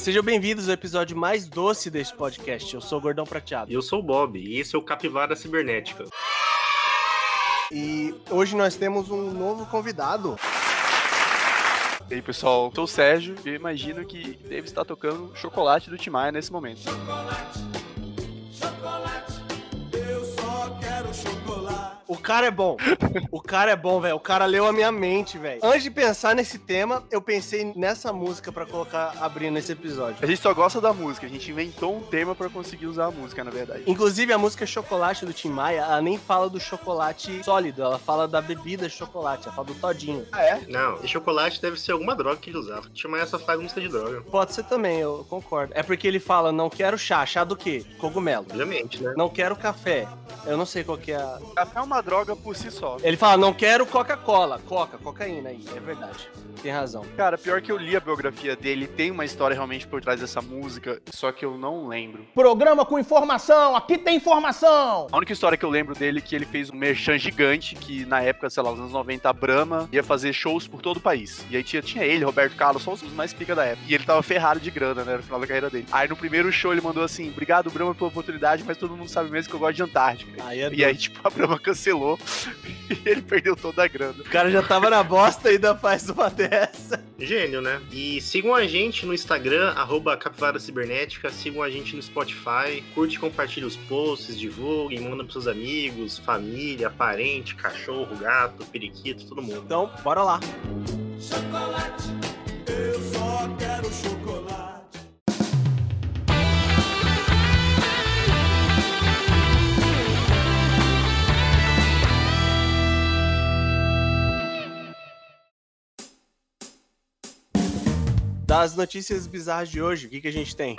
Sejam bem-vindos ao episódio mais doce deste podcast. Eu sou o Gordão Prateado. E eu sou o Bob, e esse é o Capivara Cibernética. E hoje nós temos um novo convidado. E aí, pessoal, eu sou o Sérgio e eu imagino que deve estar tocando chocolate do Tim Maia nesse momento. O cara é bom. O cara é bom, velho. O cara leu a minha mente, velho. Antes de pensar nesse tema, eu pensei nessa música pra colocar abrindo esse episódio. A gente só gosta da música, a gente inventou um tema pra conseguir usar a música, na verdade. Inclusive, a música Chocolate do Tim Maia, ela nem fala do chocolate sólido, ela fala da bebida de chocolate, ela fala do todinho. Ah, é? Não, esse chocolate deve ser alguma droga que ele usava. Chamar essa faz música de droga. Pode ser também, eu concordo. É porque ele fala, não quero chá. Chá do quê? Cogumelo. Obviamente, né? Não quero café. Eu não sei qual que é a... Café é uma droga por si só. Ele fala, não quero Coca-Cola. Coca, cocaína aí. É verdade. Tem razão. Cara, pior que eu li a biografia dele, tem uma história realmente por trás dessa música, só que eu não lembro. Programa com informação, aqui tem informação! A única história que eu lembro dele é que ele fez um merchan gigante, que na época, sei lá, nos anos 90, a Brahma ia fazer shows por todo o país. E aí tinha, tinha ele, Roberto Carlos, só os mais pica da época. E ele tava ferrado de grana, né, no final da carreira dele. Aí no primeiro show ele mandou assim, obrigado Brahma pela oportunidade, mas todo mundo sabe mesmo que eu gosto de Antártica. Aí é E aí, tipo, a Brahma cancelou e ele perdeu toda a grana. O cara já tava na bosta e ainda faz uma dessa. Gênio, né? E sigam a gente no Instagram, arroba Capivara Cibernética, sigam a gente no Spotify, curte e compartilha os posts, divulguem, manda pros seus amigos, família, parente, cachorro, gato, periquito, todo mundo. Então, bora lá. Das notícias bizarras de hoje, o que, que a gente tem?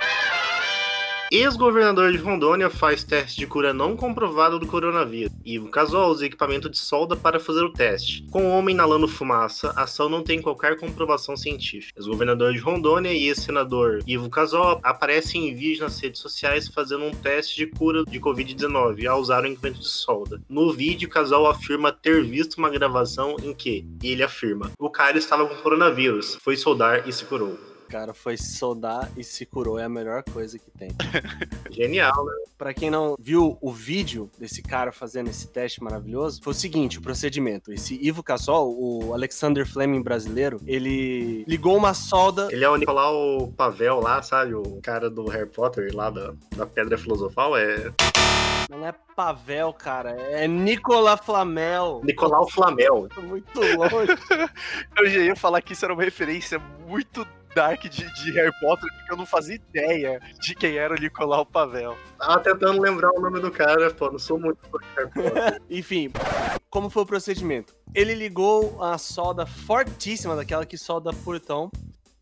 Ex-governador de Rondônia faz teste de cura não comprovado do coronavírus. Ivo Casol usa equipamento de solda para fazer o teste. Com o homem inalando fumaça, a ação não tem qualquer comprovação científica. Ex-governador de Rondônia e ex-senador Ivo Casol aparecem em vídeo nas redes sociais fazendo um teste de cura de Covid-19 ao usar um equipamento de solda. No vídeo, Casol afirma ter visto uma gravação em que ele afirma: o cara estava com coronavírus, foi soldar e se curou. O cara foi soldar e se curou, é a melhor coisa que tem. Genial, né? Pra quem não viu o vídeo desse cara fazendo esse teste maravilhoso, foi o seguinte, o procedimento. Esse Ivo Cassol, o Alexander Fleming brasileiro, ele ligou uma solda... Ele é o Nicolau Pavel lá, sabe? O cara do Harry Potter lá da, da Pedra Filosofal. É Não é Pavel, cara, é Nicola Flamel. Nicolau Flamel. Muito longe. Eu já ia falar que isso era uma referência muito dark de, de Harry Potter, porque eu não fazia ideia de quem era o Nicolau Pavel. Tava tentando lembrar o nome do cara, pô. Não sou muito fã de Harry Potter. Enfim, como foi o procedimento? Ele ligou a solda fortíssima, daquela que solda portão,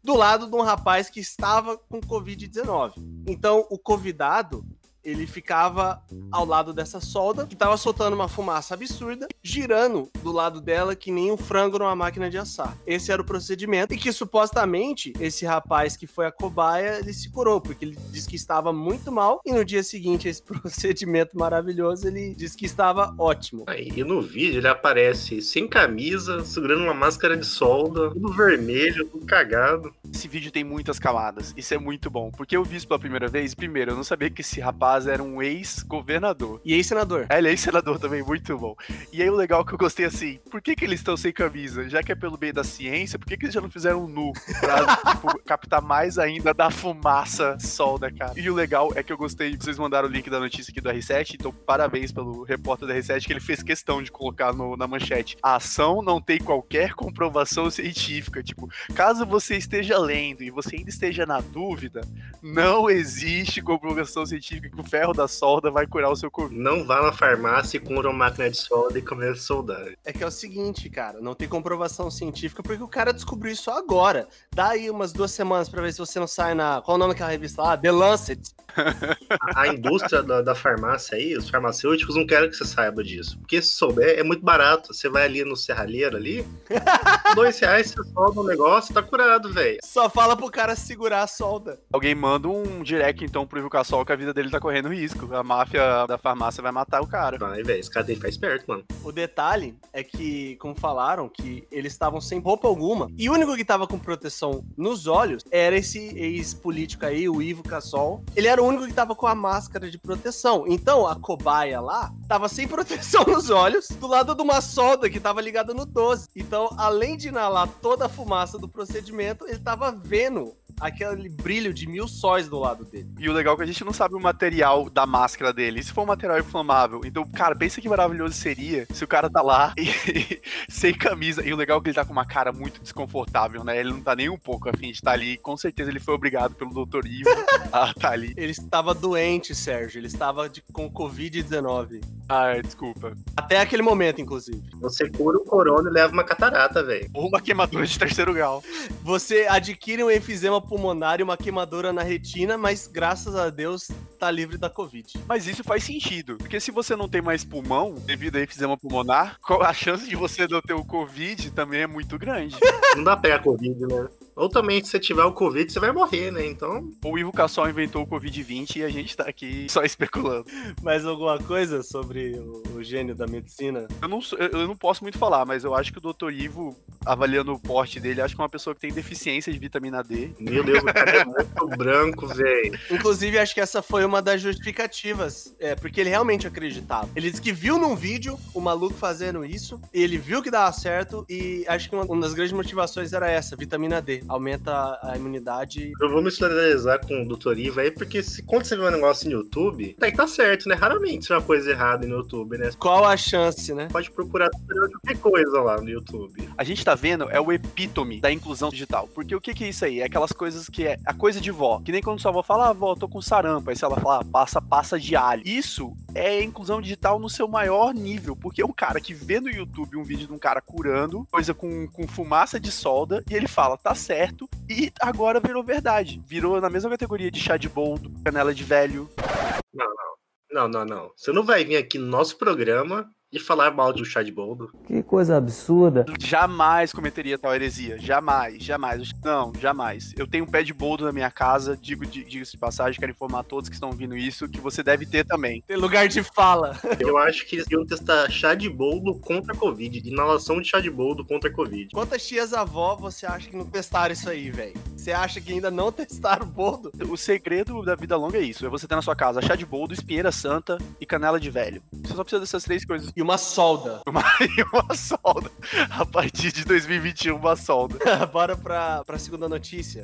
do lado de um rapaz que estava com Covid-19. Então, o convidado, ele ficava ao lado dessa solda, que estava soltando uma fumaça absurda, girando do lado dela que nem um frango numa máquina de assar. Esse era o procedimento, e que supostamente esse rapaz que foi a cobaia, ele se curou, porque ele disse que estava muito mal, e no dia seguinte, esse procedimento maravilhoso, ele disse que estava ótimo. Aí, e no vídeo ele aparece sem camisa, segurando uma máscara de solda, tudo vermelho, tudo cagado. Esse vídeo tem muitas camadas, isso é muito bom, porque eu vi isso pela primeira vez, primeiro, eu não sabia que esse rapaz era um ex-governador. E aí, senador? É, ele é ex-senador também, muito bom. E aí o legal é que eu gostei assim, por que que eles estão sem camisa? Já que é pelo bem da ciência, por que que eles já não fizeram nu? Pra, tipo, captar mais ainda da fumaça sol da cara. E o legal é que eu gostei, vocês mandaram o link da notícia aqui do R7, então parabéns pelo repórter da R7 que ele fez questão de colocar no- na manchete. A ação não tem qualquer comprovação científica. Tipo, caso você esteja lendo e você ainda esteja na dúvida, não existe comprovação científica que o ferro da solda vai curar o seu Covid. Não vá na farmácia e compra uma máquina de solda e comece a soldar. É que é o seguinte, cara, não tem comprovação científica porque o cara descobriu isso agora. Dá aí umas duas semanas pra ver se você não sai na. Qual o nome daquela revista lá? The Lancet. A, a indústria da, da farmácia aí, os farmacêuticos não querem que você saiba disso. Porque se souber, é muito barato. Você vai ali no serralheiro ali, dois reais você solda um negócio, tá curado, velho. Só fala pro cara segurar a solda. Alguém manda um direct, então, pro Ivo Cassol que a vida dele tá correndo risco. A máfia da farmácia vai matar o cara. Vai, velho, esse cara tem que ficar esperto, mano. O detalhe é que, como falaram, que eles estavam sem roupa alguma. E o único que tava com proteção nos olhos era esse ex-político aí, o Ivo Cassol. Ele era o único que tava com a máscara de proteção. Então, a cobaia lá tava sem proteção nos olhos, do lado de uma solda que tava ligada no 12. Então, além de inalar toda a fumaça do procedimento, ele tava vendo aquele brilho de mil sóis do lado dele. E o legal é que a gente não sabe o material da máscara dele. Se for um material inflamável, então, cara, pensa que maravilhoso seria se o cara tá lá e, sem camisa. E o legal é que ele tá com uma cara muito desconfortável, né? Ele não tá nem um pouco afim de estar ali. Com certeza ele foi obrigado pelo Dr. Ivo a estar ali. Ele estava doente, Sérgio. Ele estava de, com Covid-19. Ah, desculpa. Até aquele momento, inclusive. Você cura o corona e leva uma catarata, velho. Ou uma queimadura de terceiro grau. Você adquire um enfisema pulmonar e uma queimadura na retina, mas graças a Deus tá livre da Covid. Mas isso faz sentido. Porque se você não tem mais pulmão, devido a enfisema pulmonar, a chance de você não ter o Covid também é muito grande. Não dá pé a Covid, né? Ou também, se você tiver o Covid, você vai morrer, né? Então. O Ivo Cassol inventou o Covid-20 e a gente tá aqui só especulando. Mais alguma coisa sobre o, gênio da medicina? Eu não, sou- eu não posso muito falar, mas eu acho que o Dr. Ivo, avaliando o porte dele, acho que é uma pessoa que tem deficiência de vitamina D. Meu Deus, o cara é muito branco, velho. Inclusive, acho que essa foi uma das justificativas. É, porque ele realmente acreditava. Ele disse que viu num vídeo o maluco fazendo isso, e ele viu que dava certo, e acho que uma, uma das grandes motivações era essa, vitamina D. Aumenta a, imunidade. Eu vou me solidarizar com o Dr. Ivo aí, porque se, quando você vê um negócio no YouTube, tá, tá certo, né? Raramente você vê uma coisa errada no YouTube, né? Qual a chance, né? pode procurar qualquer coisa lá no YouTube. A gente tá vendo é o epítome da inclusão digital. Porque o que que é isso aí? É aquelas coisas que é a coisa de vó. Que nem quando sua avó fala, ah, vó, tô com sarampo. Aí se ela fala, ah, passa, passa de alho. Isso é inclusão digital no seu maior nível. Porque é um cara que vê no YouTube um vídeo de um cara curando, coisa com, com fumaça de solda, e ele fala, tá certo, e agora virou verdade. Virou na mesma categoria de chá de boldo, canela de velho. Não, não, não. Você não vai vir aqui no nosso programa e falar mal de um chá de boldo. Que coisa absurda. Jamais cometeria tal heresia. Jamais, jamais. Não, jamais. Eu tenho um pé de boldo na minha casa, digo, di- digo-se de passagem, quero informar a todos que estão ouvindo isso, que você deve ter também. Tem lugar de fala. Eu acho que eles iam testar chá de boldo contra a Covid. Inalação de chá de boldo contra a Covid. Quantas tias avó você acha que não testaram isso aí, velho? Você acha que ainda não testaram o boldo? O segredo da vida longa é isso: é você ter na sua casa chá de boldo, espinheira santa e canela de velho. Você só precisa dessas três coisas. E uma solda. Uma, e uma solda. A partir de 2021, uma solda. Bora pra, pra segunda notícia.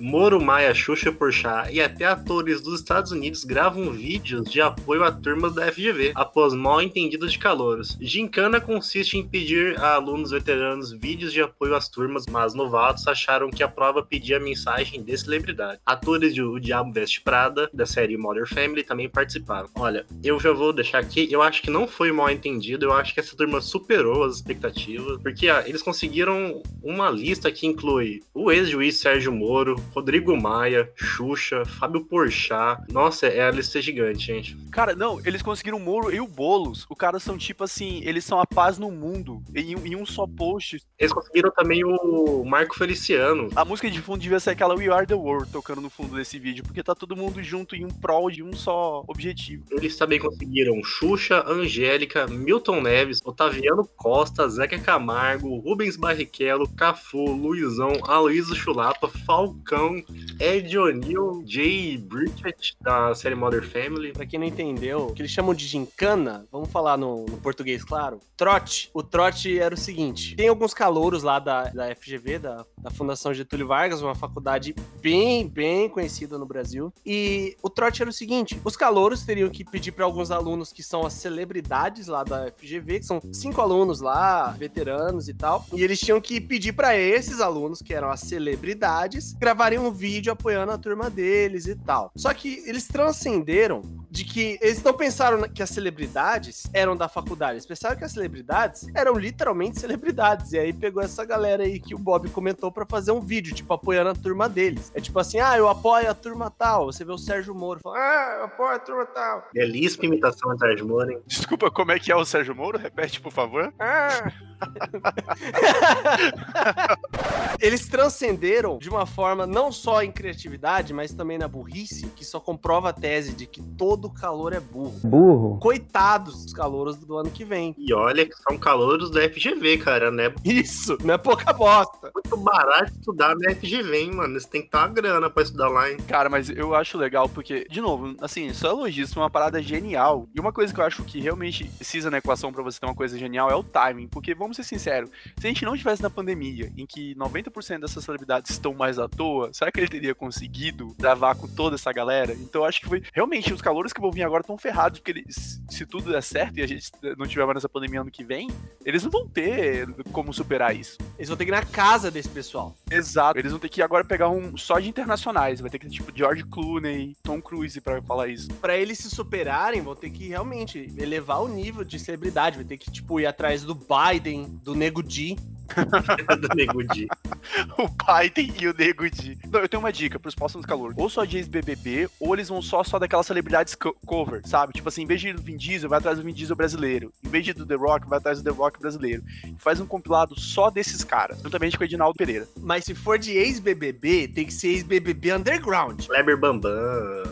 Moro Maia, Xuxa Porchat e até atores dos Estados Unidos gravam vídeos de apoio a turmas da FGV após mal entendido de calouros. Gincana consiste em pedir a alunos veteranos vídeos de apoio às turmas, mas novatos acharam que a prova pedia mensagem de celebridade. Atores de O Diabo Veste Prada, da série Modern Family, também participaram. Olha, eu já vou deixar aqui, eu acho que não foi mal entendido, eu acho que essa turma superou as expectativas, porque ah, eles conseguiram uma lista que inclui o ex-juiz Sérgio Moro, Rodrigo Maia, Xuxa, Fábio Porchat. Nossa, é a lista gigante, gente. Cara, não, eles conseguiram o Moro e o Boulos. O cara são tipo assim, eles são a paz no mundo. Em, um- em um só post. Eles conseguiram também o Marco Feliciano. A música de fundo devia ser aquela We Are the World tocando no fundo desse vídeo, porque tá todo mundo junto em um prol de um só objetivo. Eles também conseguiram Xuxa, Angélica, Milton Neves, Otaviano Costa, Zeca Camargo, Rubens Barrichello, Cafu, Luizão, Aloysio Chulapa, Falcão, Furacão Ed O'Neill, Jay Bridget, da série Modern Family. Pra quem não entendeu, que eles chamam de gincana, vamos falar no, no português, claro. Trote. O trote era o seguinte: tem alguns calouros lá da, da FGV, da, da Fundação Getúlio Vargas, uma faculdade bem, bem conhecida no Brasil. E o trote era o seguinte: os calouros teriam que pedir para alguns alunos que são as celebridades lá da FGV, que são cinco alunos lá, veteranos e tal. E eles tinham que pedir para esses alunos, que eram as celebridades, gravarem um vídeo apoiando a turma deles e tal. Só que eles transcenderam de que eles não pensaram que as celebridades eram da faculdade, eles pensaram que as celebridades eram literalmente celebridades. E aí pegou essa galera aí que o Bob comentou para fazer um vídeo, tipo, apoiando a turma deles. É tipo assim, ah, eu apoio a turma tal. Você vê o Sérgio Moro falando, ah, eu apoio a turma tal. Belíssima imitação de Sérgio Moro, hein? Desculpa, como é que é o Sérgio Moro? Repete, por favor. Ah. Eles transcenderam de uma forma não só em criatividade, mas também na burrice, que só comprova a tese de que todo calor é burro. Burro. Coitados dos calouros do ano que vem. E olha que são calouros da FGV, cara, né? Isso, não é pouca bosta. Muito barato estudar na FGV, hein, mano? Você tem que ter uma grana pra estudar lá, hein? Cara, mas eu acho legal porque, de novo, assim, só elogio, é uma parada genial. E uma coisa que eu acho que realmente precisa na equação pra você ter uma coisa genial é o timing. Porque, vamos ser sinceros, se a gente não tivesse na pandemia, em que 90% dessas celebridades estão mais à toa, será que ele teria conseguido gravar com toda essa galera? Então eu acho que foi. Realmente, os calores que vão vir agora estão ferrados, porque eles, se tudo der certo e a gente não tiver mais essa pandemia ano que vem, eles não vão ter como superar isso. Eles vão ter que ir na casa desse pessoal. Exato. Eles vão ter que agora pegar um só de internacionais. Vai ter que ter tipo George Clooney, Tom Cruise pra falar isso. Pra eles se superarem, vão ter que realmente elevar o nível de celebridade. Vai ter que, tipo, ir atrás do Biden, do Nego Di. do Nego Di. o Biden e o Nego Di. Não, eu tenho uma dica pros próximos calor. Ou só de ex-BBB, ou eles vão só só daquelas celebridades co cover, sabe? Tipo assim, em vez de ir do Vin Diesel, vai atrás do Vin Diesel brasileiro. Em vez de ir do The Rock, vai atrás do The Rock brasileiro. E faz um compilado só desses caras. Juntamente com o Edinaldo Pereira. Mas se for de ex-BBB, tem que ser ex-BBB underground. Kleber Bambam.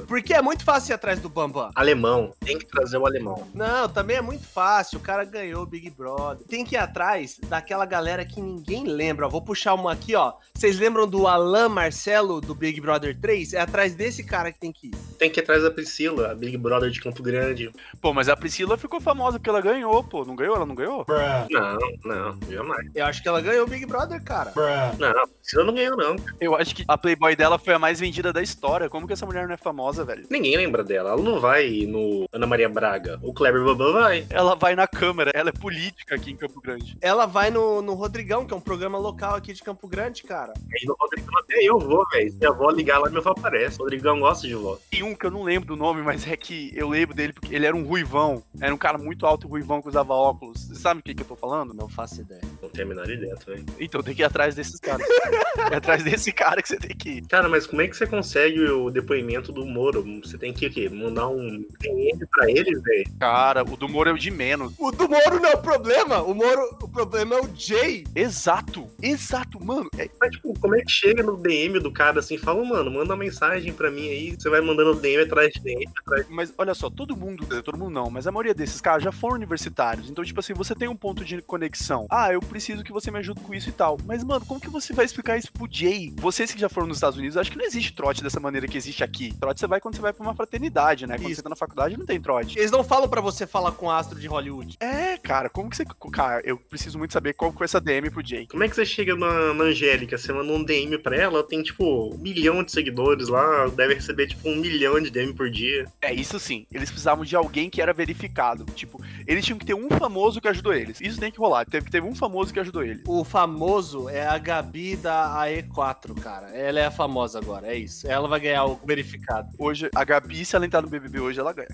Porque é muito fácil ir atrás do Bambam. Alemão. Tem que trazer o alemão. Não, também é muito fácil. O cara ganhou o Big Brother. Tem que ir atrás daquela galera que ninguém lembra. Vou puxar uma aqui, ó. Vocês lembram do Alan Marcelo do Big Brother 3? É atrás desse cara que tem que ir. Tem que ir atrás da Priscila, a Big Brother de Campo Grande. Pô, mas a Priscila ficou famosa porque ela ganhou, pô. Não ganhou? Ela não ganhou? Não, não, jamais. Eu acho que ela ganhou o Big Brother, cara. Não, a Priscila não ganhou, não. Eu acho que a Playboy dela foi a mais vendida da história. Como que essa mulher não é famosa, velho? Ninguém lembra dela. Ela não vai no Ana Maria Braga. O Kleber Bambam vai. Ela vai na câmera, ela é política aqui em Campo Grande. Ela vai no, no Rodrigão, que é um programa local aqui de Campo Grande, cara. Aí no Rodrigão até eu vou, velho. Se a avó ligar lá, meu avó aparece. O Rodrigão gosta de vó. Tem um que eu não lembro do nome, mas é que eu lembro dele porque ele era um ruivão. Era um cara muito alto e ruivão que usava óculos. Você sabe o que, que eu tô falando? Não faço ideia. Não tem a menor ideia, velho. Então tem que ir atrás desses caras. é atrás desse cara que você tem que ir. Cara, mas como é que você consegue o depoimento do Moro? Você tem que o quê? Mandar um DM pra ele, velho? Cara, o do Moro é o de menos. O do Moro não é o problema. O Moro, o problema é o Jay. Exato, exato, mano. É, Mas, tipo, como é que chega no DM do cara assim? Fala, mano, manda uma mensagem pra mim aí. Você vai mandando DM atrás de DM, atrás. Mas olha só, todo mundo, todo mundo não, mas a maioria desses caras já foram universitários. Então, tipo assim, você tem um ponto de conexão. Ah, eu preciso que você me ajude com isso e tal. Mas, mano, como que você vai explicar isso pro Jay? Vocês que já foram nos Estados Unidos, acho que não existe trote dessa maneira que existe aqui. Trote você vai quando você vai pra uma fraternidade, né? Quando Isso. você tá na faculdade, não tem trote. Eles não falam pra você falar com astro de Hollywood. É, cara, como que você. Cara, eu preciso muito saber qual foi essa DM pro Jay. Como é que você chega na, na Angélica? Você manda um DM pra ela, ela tem, tipo, um milhão de seguidores lá, deve receber, tipo, um milhão de DM por dia. É, isso sim. Eles precisavam de alguém que era verificado. Tipo, eles tinham que ter um famoso que ajudou eles. Isso tem que rolar. Teve que ter um famoso que ajudou ele. O famoso é a Gabi da AE4, cara. Ela é a famosa agora, é isso. Ela vai ganhar o verificado. Hoje, a Gabi, se ela entrar no BBB hoje, ela ganha.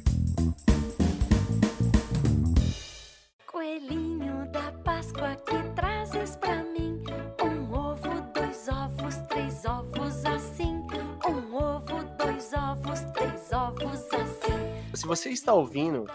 Coelhinho da Páscoa que trazes pra mim um ovo, dois ovos, três ovos assim. Um ovo, dois ovos, três ovos assim. Se você está ouvindo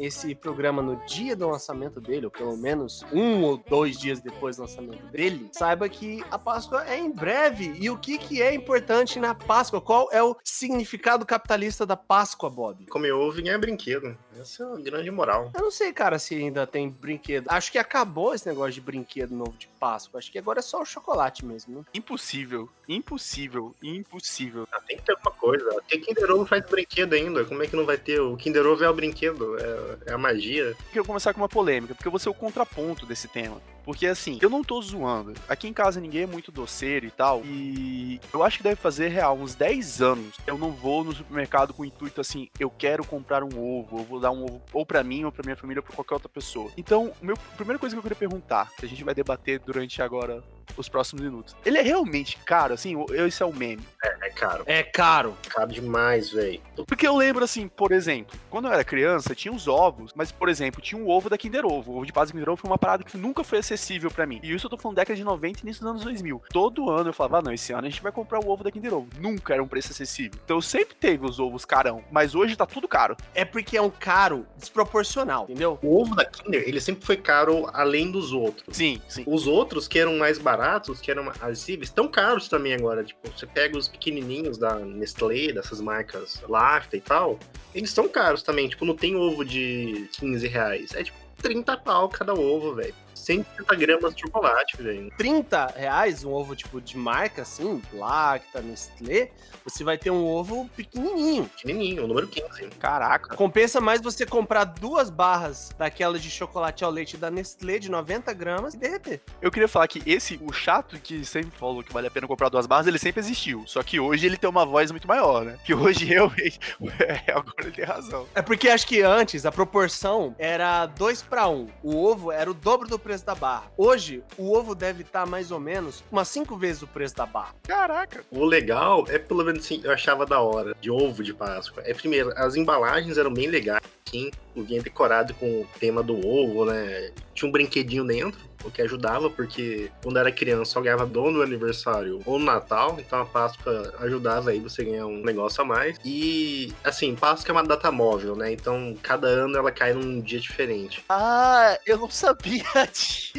esse programa no dia do lançamento dele, ou pelo menos um ou dois dias depois do lançamento dele, saiba que a Páscoa é em breve. E o que, que é importante na Páscoa? Qual é o significado capitalista da Páscoa, Bob? Ovo e ganhar brinquedo. Essa é a grande moral. Eu não sei, cara, se ainda tem brinquedo. Acho que acabou esse negócio de brinquedo novo de Páscoa. Acho que agora é só o chocolate mesmo, né? Impossível, impossível, impossível. Ah, tem que ter alguma coisa. Tem Kinder Ovo faz brinquedo ainda. Como é que não vai ter? O Kinder Ovo é o brinquedo, é, é a magia. Quero começar com uma polêmica, porque eu vou ser o contraponto desse tema. Porque assim, eu não tô zoando. Aqui em casa ninguém é muito doceiro e tal. E eu acho que deve fazer real uns 10 anos. Eu não vou no supermercado com o intuito assim, eu quero comprar um ovo, eu vou dar um ovo ou pra mim, ou pra minha família, ou pra qualquer outra pessoa. Então, meu, a primeira coisa que eu queria perguntar, que a gente vai debater durante agora os próximos minutos. Ele é realmente caro, assim, esse é o meme. É, é caro. É caro. Caro demais, velho. Porque eu lembro, assim, por exemplo, quando eu era criança, tinha os ovos, mas, por exemplo, tinha o ovo da Kinder Ovo. O ovo de Páscoa Kinder Ovo foi uma parada que nunca foi acessível pra mim. E isso eu tô falando década de 90 e início dos anos 2000. Todo ano eu falava, ah, não, esse ano a gente vai comprar o ovo da Kinder Ovo. Nunca era um preço acessível. Então sempre teve os ovos carão, mas hoje tá tudo caro. É porque é um caro desproporcional, entendeu? O ovo da Kinder, ele sempre foi caro além dos outros. Sim, sim. Os outros que eram mais baratos, que eram acessíveis, estão caros também agora. Tipo, você pega os pequenininhos da Nestlé, dessas marcas Lacta e tal, eles estão caros também. Tipo, não tem ovo de 15 reais. É tipo 30 pau cada ovo, velho. 150 gramas de chocolate, velho. 30 reais, um ovo tipo de marca, assim, Lacta, Nestlé, você vai ter um ovo pequenininho. Pequenininho, o número 15. Caraca. Compensa mais você comprar duas barras daquela de chocolate ao leite da Nestlé de 90 gramas e derreter. Eu queria falar que esse, o chato que sempre falou que vale a pena comprar duas barras, ele sempre existiu. Só que hoje ele tem uma voz muito maior, né? Que hoje realmente. É, agora ele tem razão. É porque acho que antes a proporção era 2 para 1. O ovo era o dobro do preço da barra. Hoje, o ovo deve estar mais ou menos umas 5 vezes o preço da barra. Caraca. O legal é, pelo menos assim, eu achava da hora, de ovo de Páscoa. É, primeiro, as embalagens eram bem legais, assim, vinha decorado com o tema do ovo, né? Tinha um brinquedinho dentro, o que ajudava, porque quando era criança só ganhava dono no aniversário ou no Natal, então a Páscoa ajudava aí você ganhar um negócio a mais. E, assim, Páscoa é uma data móvel, né? Então cada ano ela cai num dia diferente. Ah, eu não sabia disso.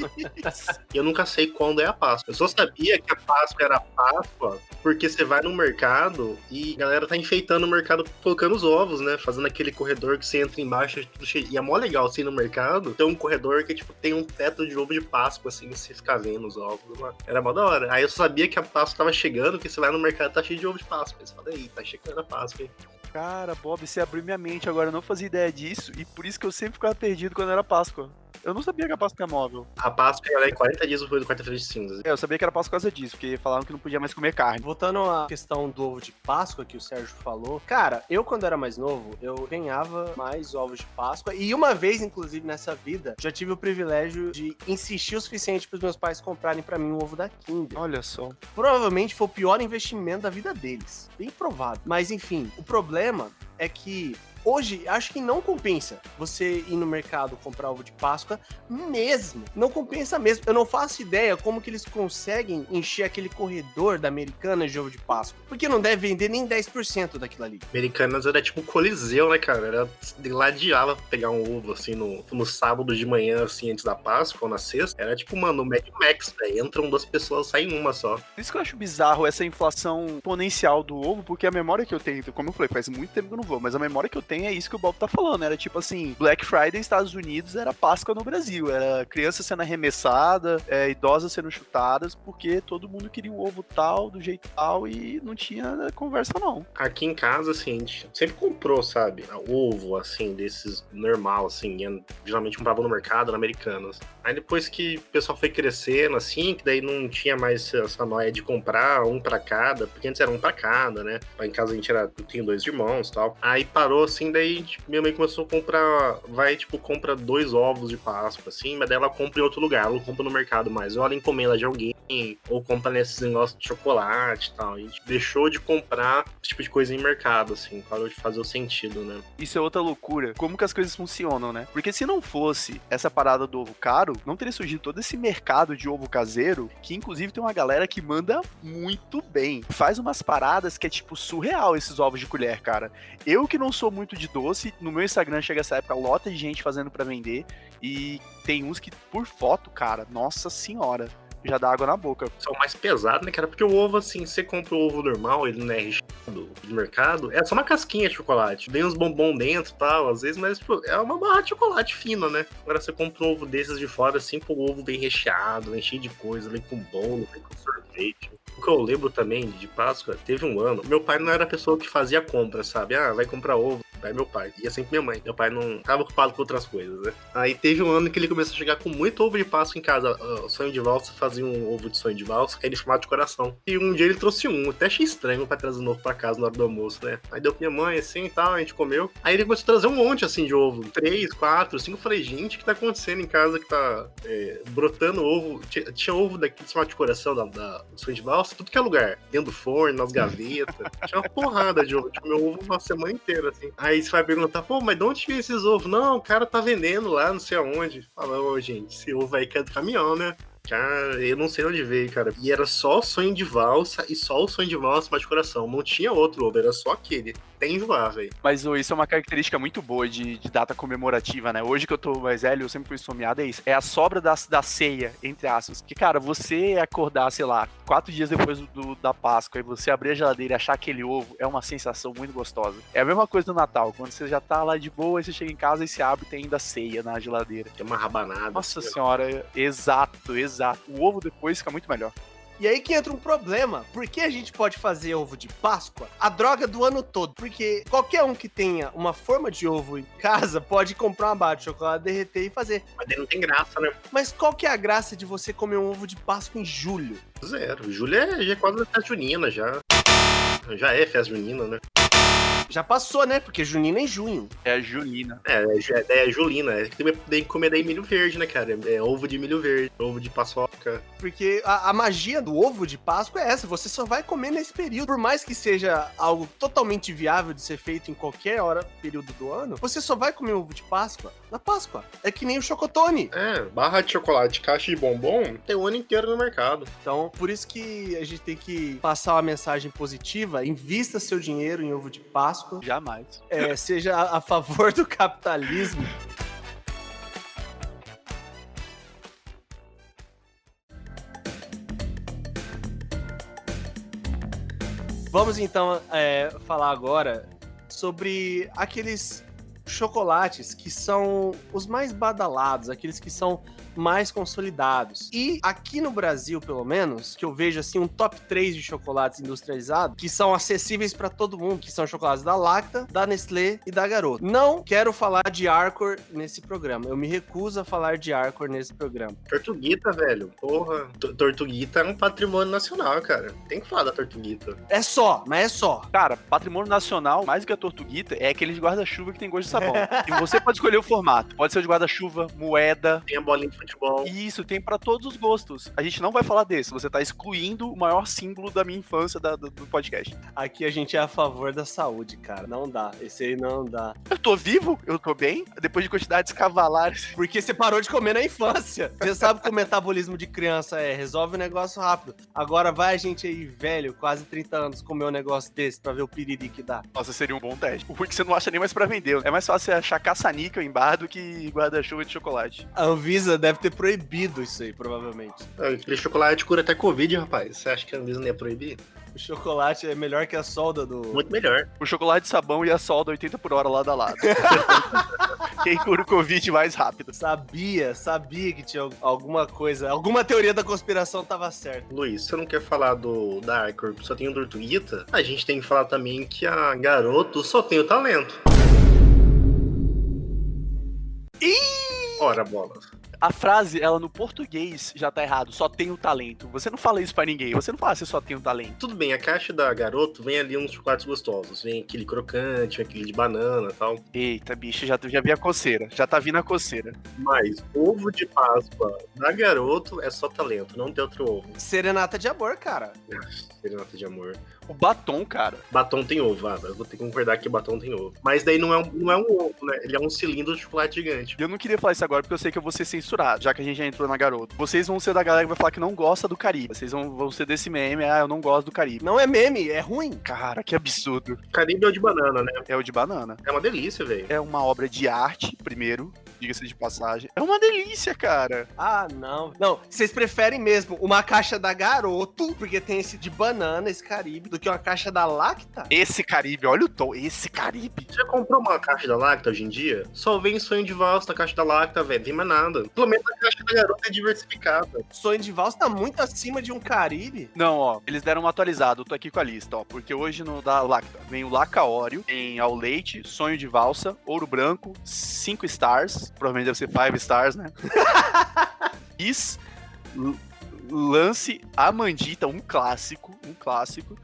Eu nunca sei quando é a Páscoa. Eu só sabia que a Páscoa era Páscoa porque você vai no mercado e a galera tá enfeitando o mercado colocando os ovos, né? Fazendo aquele corredor que você entra embaixo e é mó legal ir no mercado, tem um corredor que, tipo, tem um teto de ovo de Páscoa, assim, você fica vendo os ovos. lá. Era mó da hora. Aí eu sabia que a Páscoa tava chegando, porque você vai no mercado tá cheio de ovo de Páscoa. Você fala, aí, tá chegando a Páscoa. hein?" Cara, Bob, você abriu minha mente agora, eu não fazia ideia disso. E por isso que eu sempre ficava perdido quando era Páscoa. Eu não sabia que a Páscoa é móvel. A Páscoa ela é 40 dias depois do quarta-feira de cinzas. É, eu sabia que era Páscoa por causa disso, porque falaram que não podia mais comer carne. Voltando à questão do ovo de Páscoa que o Sérgio falou, cara, eu quando era mais novo, eu ganhava mais ovos de Páscoa e uma vez, inclusive, nessa vida, já tive o privilégio de insistir o suficiente para os meus pais comprarem para mim um ovo da Kinder. Olha só. Provavelmente foi o pior investimento da vida deles. Bem provável. Mas enfim, o problema é que hoje acho que não compensa você ir no mercado comprar ovo de Páscoa mesmo. Não compensa mesmo. Eu não faço ideia como que eles conseguem encher aquele corredor da Americana de ovo de Páscoa. Porque não deve vender nem 10% daquilo ali. Americanas era tipo coliseu, né, cara? Era gladiava pra pegar um ovo, assim, no, no sábado de manhã, assim, antes da Páscoa, ou na sexta. Era tipo, mano, o Mad Max, velho. Entram duas pessoas, saem uma só. Por isso que eu acho bizarro essa inflação exponencial do ovo, porque a memória que eu tenho, como eu falei, faz muito tempo que eu não mas a memória que eu tenho é isso que o Bob tá falando. Era tipo assim, Black Friday nos Estados Unidos era Páscoa no Brasil. Era criança sendo arremessada, é, idosas sendo chutadas, porque todo mundo queria o ovo tal, do jeito tal, e não tinha conversa não. Aqui em casa, assim, a gente sempre comprou, sabe? Ovo, assim, desses normal, assim. Geralmente comprava no mercado, na Americanas. Aí depois que o pessoal foi crescendo, assim, que daí não tinha mais essa noia de comprar um pra cada, porque antes era um pra cada, né? Lá em casa a gente era, tenho dois irmãos tal. Aí parou, assim, daí tipo, minha mãe começou a comprar, vai, tipo, compra dois ovos de Páscoa, assim, mas daí ela compra em outro lugar, ela não compra no mercado mais. Ou ela encomenda de alguém, ou compra nesses negócios de chocolate e tal. A gente deixou de comprar esse tipo de coisa em mercado, assim, parou de fazer o sentido, né? Isso é outra loucura. Como que as coisas funcionam, né? Porque se não fosse essa parada do ovo caro, não teria surgido todo esse mercado de ovo caseiro, que inclusive tem uma galera que manda muito bem. Faz umas paradas que é tipo surreal esses ovos de colher, cara. Eu que não sou muito de doce, no meu Instagram chega essa época lota de gente fazendo pra vender e tem uns que por foto, cara, nossa senhora, já dá água na boca. São mais pesados, né, cara? Porque o ovo, assim, você compra o ovo normal, ele não é recheado de mercado, é só uma casquinha de chocolate. Vem uns bombom dentro e tal, às vezes, mas tipo, é uma barra de chocolate fina, né? Agora você compra um ovo desses de fora, assim, pô, o ovo vem recheado, vem cheio de coisa, vem com bolo, vem com sorvete. Que eu lembro também de Páscoa, teve um ano, meu pai não era a pessoa que fazia compra, sabe? Ah, vai comprar ovo. Pai é meu pai. É sempre minha mãe. Meu pai não tava ocupado com outras coisas, né? Aí teve um ano que ele começou a chegar com muito ovo de Páscoa em casa. O sonho de valsa fazia um ovo de sonho de valsa, que ele chamava de coração. E um dia ele trouxe um. Até achei estranho pra trazer um novo pra casa na hora do almoço, né? Aí deu pra minha mãe assim e tal, a gente comeu. Aí ele começou a trazer um monte assim de ovo. Três, quatro, cinco. Eu falei, gente, o que tá acontecendo em casa que tá é, brotando ovo? Tinha, tinha ovo daqui chamado de coração da, da sonho de valsa, tudo que é lugar. Dentro do forno, nas gavetas. tinha uma porrada de ovo. Tinha meu ovo uma semana inteira, assim. Aí você vai perguntar, pô, mas de onde veio esses ovos? Não, o cara tá vendendo lá, não sei aonde. Fala, ô, gente, esse ovo aí que é do caminhão, né? Cara, eu não sei onde veio, cara. E era só o sonho de valsa e só o sonho de valsa mais de coração. Não tinha outro ovo, era só aquele. Tem enjoar, velho. Mas ô, isso é uma característica muito boa de, de, data comemorativa, né? Hoje que eu tô mais velho, eu sempre fui esfomeado, é isso. É a sobra da, da ceia, entre aspas. Que, cara, você acordar, sei lá, quatro dias depois do, do, da Páscoa e você abrir a geladeira e achar aquele ovo, é uma sensação muito gostosa. É a mesma coisa do Natal, quando você já tá lá de boa, e você chega em casa e se abre e tem ainda ceia na geladeira. Tem uma rabanada. Nossa assim, senhora, exato, exato exato. O ovo depois fica muito melhor. E aí que entra um problema. Por que a gente pode fazer ovo de Páscoa a droga do ano todo? Porque qualquer um que tenha uma forma de ovo em casa pode comprar uma barra de chocolate, derreter e fazer. Mas não tem graça, né? Mas qual que é a graça de você comer um ovo de Páscoa em julho? Zero. Julho é, já é quase festa junina, já. Já é festa junina, né? Já passou, né? Porque junina é em junho. É a julina. É, é, é julina. É que tem que comer daí milho verde, né, cara? É ovo de milho verde, ovo de paçoca. Porque a, a, magia do ovo de Páscoa é essa. Você só vai comer nesse período. Por mais que seja algo totalmente viável de ser feito em qualquer hora, período do ano, você só vai comer ovo de Páscoa na Páscoa. É que nem o chocotone. É, barra de chocolate, caixa de bombom, tem o ano inteiro no mercado. Então, por isso que a gente tem que passar uma mensagem positiva. Invista seu dinheiro em ovo de Páscoa Páscoa. Jamais. É, seja a, favor do capitalismo. Vamos então é, falar agora sobre aqueles chocolates que são os mais badalados, aqueles que são mais consolidados. E aqui no Brasil, pelo menos, que eu vejo assim um top 3 de chocolates industrializados que são acessíveis para todo mundo, que são chocolates da Lacta, da Nestlé e da Garoto. Não quero falar de Arcor nesse programa. Eu me recuso a falar de Arcor nesse programa. Tortuguita, velho. Porra, Tortuguita é um patrimônio nacional, cara. Tem que falar da Tortuguita. É só, mas é só. Cara, patrimônio nacional, mais do que a Tortuguita, é aqueles guarda-chuva que tem gosto de sabão. e você pode escolher o formato. Pode ser de guarda-chuva, moeda. Tem a bolinha de futebol. Isso, tem para todos os gostos. A gente não vai falar desse, você tá excluindo o maior símbolo da minha infância da, do, do, podcast. Aqui a gente é a favor da saúde, cara. Não dá. Esse aí não dá. Eu tô vivo? Eu tô bem? Depois de quantidades cavalares. Porque você parou de comer na infância. Você sabe que o metabolismo de criança é, resolve o negócio rápido. Agora vai a gente aí, velho, quase 30 anos, comer um negócio desse pra ver o piriri que dá. Nossa, seria um bom teste. O ruim que você não acha nem mais pra vender. É mais fácil você achar caça-níquel em bar do que guarda-chuva de chocolate. A Anvisa deve ter proibido isso aí, provavelmente. Aquele chocolate cura até Covid, rapaz. Você acha que a Anvisa não ia proibir? O chocolate é melhor que a solda do. Muito melhor. O chocolate de sabão e a solda 80 por hora lado a lado. Quem cura o Covid mais rápido. Sabia, sabia que tinha alguma coisa, alguma teoria da conspiração tava certa. Luiz, você não quer falar do da Arcor, só tem o Tortuguita? A gente tem que falar também que a garoto só tem o talento. Ih! Ora, bolas a frase, ela no português já tá errado, só tem o talento. Você não fala isso para ninguém, você não fala você só tem o talento. Tudo bem, a caixa da garoto vem ali uns chocolates gostosos. Vem aquele crocante, vem aquele de banana e tal. Eita, bicho, já, já vi a coceira. Já tá vindo a coceira. Mas ovo de Páscoa da garoto é só talento, não tem outro ovo. Serenata de amor, cara. Serenata de amor. O batom, cara. Batom tem ovo, ah, eu vou ter que concordar que batom tem ovo. Mas daí não é, um, não é um ovo, né? Ele é um cilindro de chocolate gigante. Eu não queria falar isso agora porque eu sei que eu vou ser censurado, já que a gente já entrou na garoto. Vocês vão ser da galera que vai falar que não gosta do Caribe. Vocês vão, vão ser desse meme, ah, eu não gosto do Caribe. Não é meme, é ruim. Cara, que absurdo. Caribe é o de banana, né? É o de banana. É uma delícia, velho. É uma obra de arte, primeiro diga-se de passagem. É uma delícia, cara. Ah, não. Não, vocês preferem mesmo uma caixa da Garoto, porque tem esse de banana, esse Caribe, do que uma caixa da Lacta? Esse Caribe, olha o tom, esse Caribe. Você já comprou uma caixa da Lacta hoje em dia? Só vem sonho de valsa na caixa da Lacta, velho, tem mais nada. Pelo menos a caixa da garota é diversificada. Sonho de valsa tá muito acima de um Caribe. Não, ó, eles deram um atualizado, eu tô aqui com a lista, ó, porque hoje no da Lacta vem o Laca Oreo, tem ao leite, sonho de valsa, ouro branco, 5 stars, provavelmente deve ser 5 stars, né? Is, lance Amandita, um clássico, um clássico,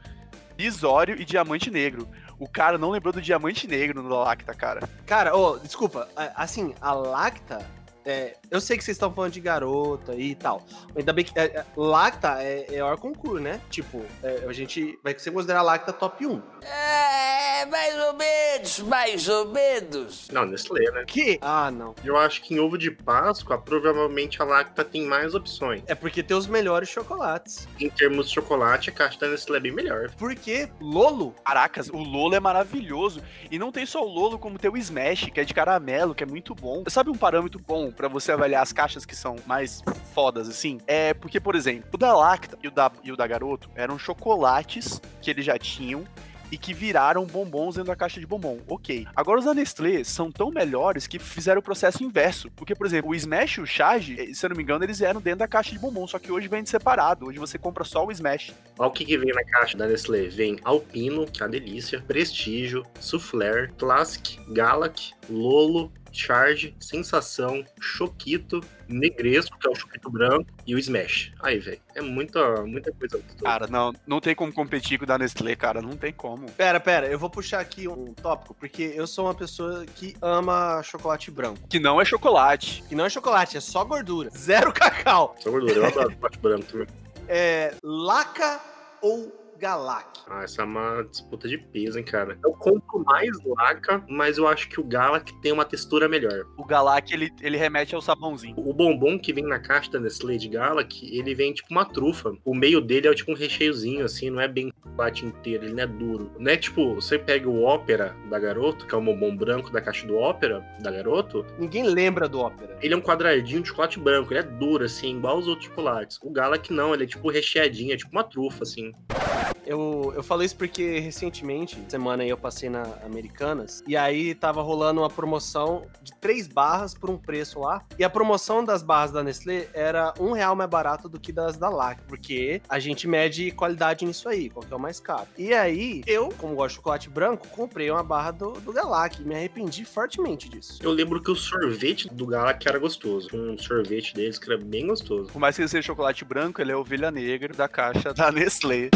Isório e Diamante Negro. O cara não lembrou do Diamante Negro no Lacta, cara. Cara, ô, desculpa, a- assim, a Lacta. É, eu sei que vocês estão falando de garota e tal. Ainda bem que. é, é, Lacta é, é hora concurso, né? Tipo, é, a gente vai ser considerar a Lacta top 1. É, mais ou menos, mais ou menos. Não, Nestlé, né? Que? Ah, não. Eu acho que em ovo de Páscoa, provavelmente a Lacta tem mais opções. É porque tem os melhores chocolates. Em termos de chocolate, a caixa da Nestlé é bem melhor. Porque Lolo Caracas, o Lolo é maravilhoso. E não tem só o Lolo, como tem o Smash, que é de caramelo, que é muito bom. Sabe um parâmetro bom pra você avaliar as caixas que são mais fodas, assim? É porque, por exemplo, o da Lacta e o da, e o da Garoto eram chocolates que eles já tinham e que viraram bombons dentro da caixa de bombom. Ok. Agora os da Nestlé são tão melhores que fizeram o processo inverso. Porque, por exemplo, o Smash e o Charge, eh, se eu não me engano, eles eram dentro da caixa de bombom, só que hoje vende separado. Hoje você compra só o Smash. Olha o que, que vem na caixa da Nestlé. Vem Alpino, que é uma delícia, Prestígio, Soufflé, Classic, Galac, Lolo, Charge, Sensação, Choquito, Negresco, que é o Choquito branco, e o Smash. Aí, velho, é muita, muita coisa. Cara, não, não tem como competir com o da Nestlé, cara. Não tem como. Pera, pera, eu vou puxar aqui um tópico, porque eu sou uma pessoa que ama chocolate branco. Que não é chocolate. Que não é chocolate, é só gordura. Zero cacau. Só gordura, eu adoro chocolate branco também. É Laca ou Galac? Ah, essa é uma disputa de peso, hein, cara. Eu compro mais Laca, mas eu acho que o Galac tem uma textura melhor. O Galac, ele, ele remete ao sabãozinho. O bombom que vem na caixa da Nestlé de Galac, ele vem tipo uma trufa. O meio dele é tipo um recheiozinho, assim, não é bem chocolate inteiro, ele não é duro. Não é tipo, você pega o Ópera da Garoto, que é o bombom branco da caixa do Ópera da Garoto, Ninguém lembra do ópera. ele é um quadradinho de chocolate branco, ele é duro, assim, igual os outros chocolates. O Galac não, ele é tipo recheadinho, é tipo uma trufa, assim. Eu, eu falo isso porque recentemente, semana aí eu passei na Americanas, e aí tava rolando uma promoção de três barras por um preço lá. E a promoção das barras da Nestlé era um real mais barato do que das da LAC, porque a gente mede qualidade nisso aí, qual que é o mais caro. E aí, eu, como gosto de chocolate branco, comprei uma barra do, do Galac, e me arrependi fortemente disso. Eu lembro que o sorvete do Galac era gostoso. Um sorvete deles que era bem gostoso. Por mais que ele seja chocolate branco, ele é ovelha negra da caixa da Nestlé.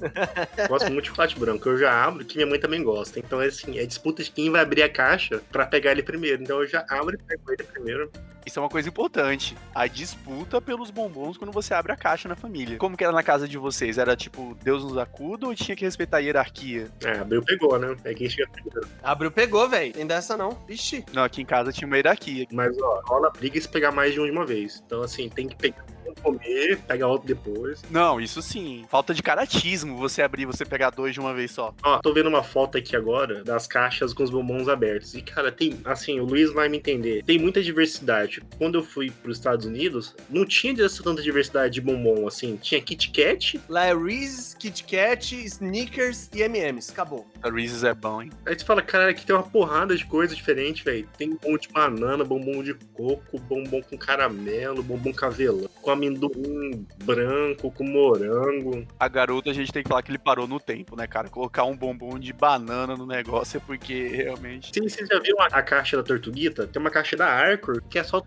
Gosto muito de chocolate branco. Eu já abro, que minha mãe também gosta. Então, é assim, é disputa de quem vai abrir a caixa pra pegar ele primeiro. Então, eu já abro e pego ele primeiro. Isso é uma coisa importante. A disputa pelos bombons quando você abre a caixa na família. Como que era na casa de vocês? Era tipo, Deus nos acuda ou tinha que respeitar a hierarquia? É, abriu, pegou, né? É quem chega primeiro. Abriu, pegou, velho. Tem dessa não. Ixi. Não, aqui em casa tinha uma hierarquia. Mas, ó, rola briga se pegar mais de um de uma vez. Então, assim, tem que pegar um, comer, pegar outro depois. Não, isso sim. Falta de caratismo você abrir, você pegar dois de uma vez só. Ó, tô vendo uma foto aqui agora das caixas com os bombons abertos. E, cara, tem, assim, o Luiz vai me entender. Tem muita diversidade. Quando eu fui pros Estados Unidos, não tinha essa tanta diversidade de bombom, assim. Tinha Kit Kat, Lá é Reese's, Kit Kat, Snickers e M&M's. Acabou. A Reese's é bom, hein? Aí você fala, cara, aqui tem uma porrada de coisa diferente, velho. Tem bombom de banana, bombom de coco, bombom com caramelo, bombom com avelã, com amendoim branco, com morango. A garota, a gente tem que falar que ele parou no tempo, né, cara? Colocar um bombom de banana no negócio é porque realmente. Sim, você já viu a, a caixa da Tortuguita? Tem uma caixa da Arcor, que é só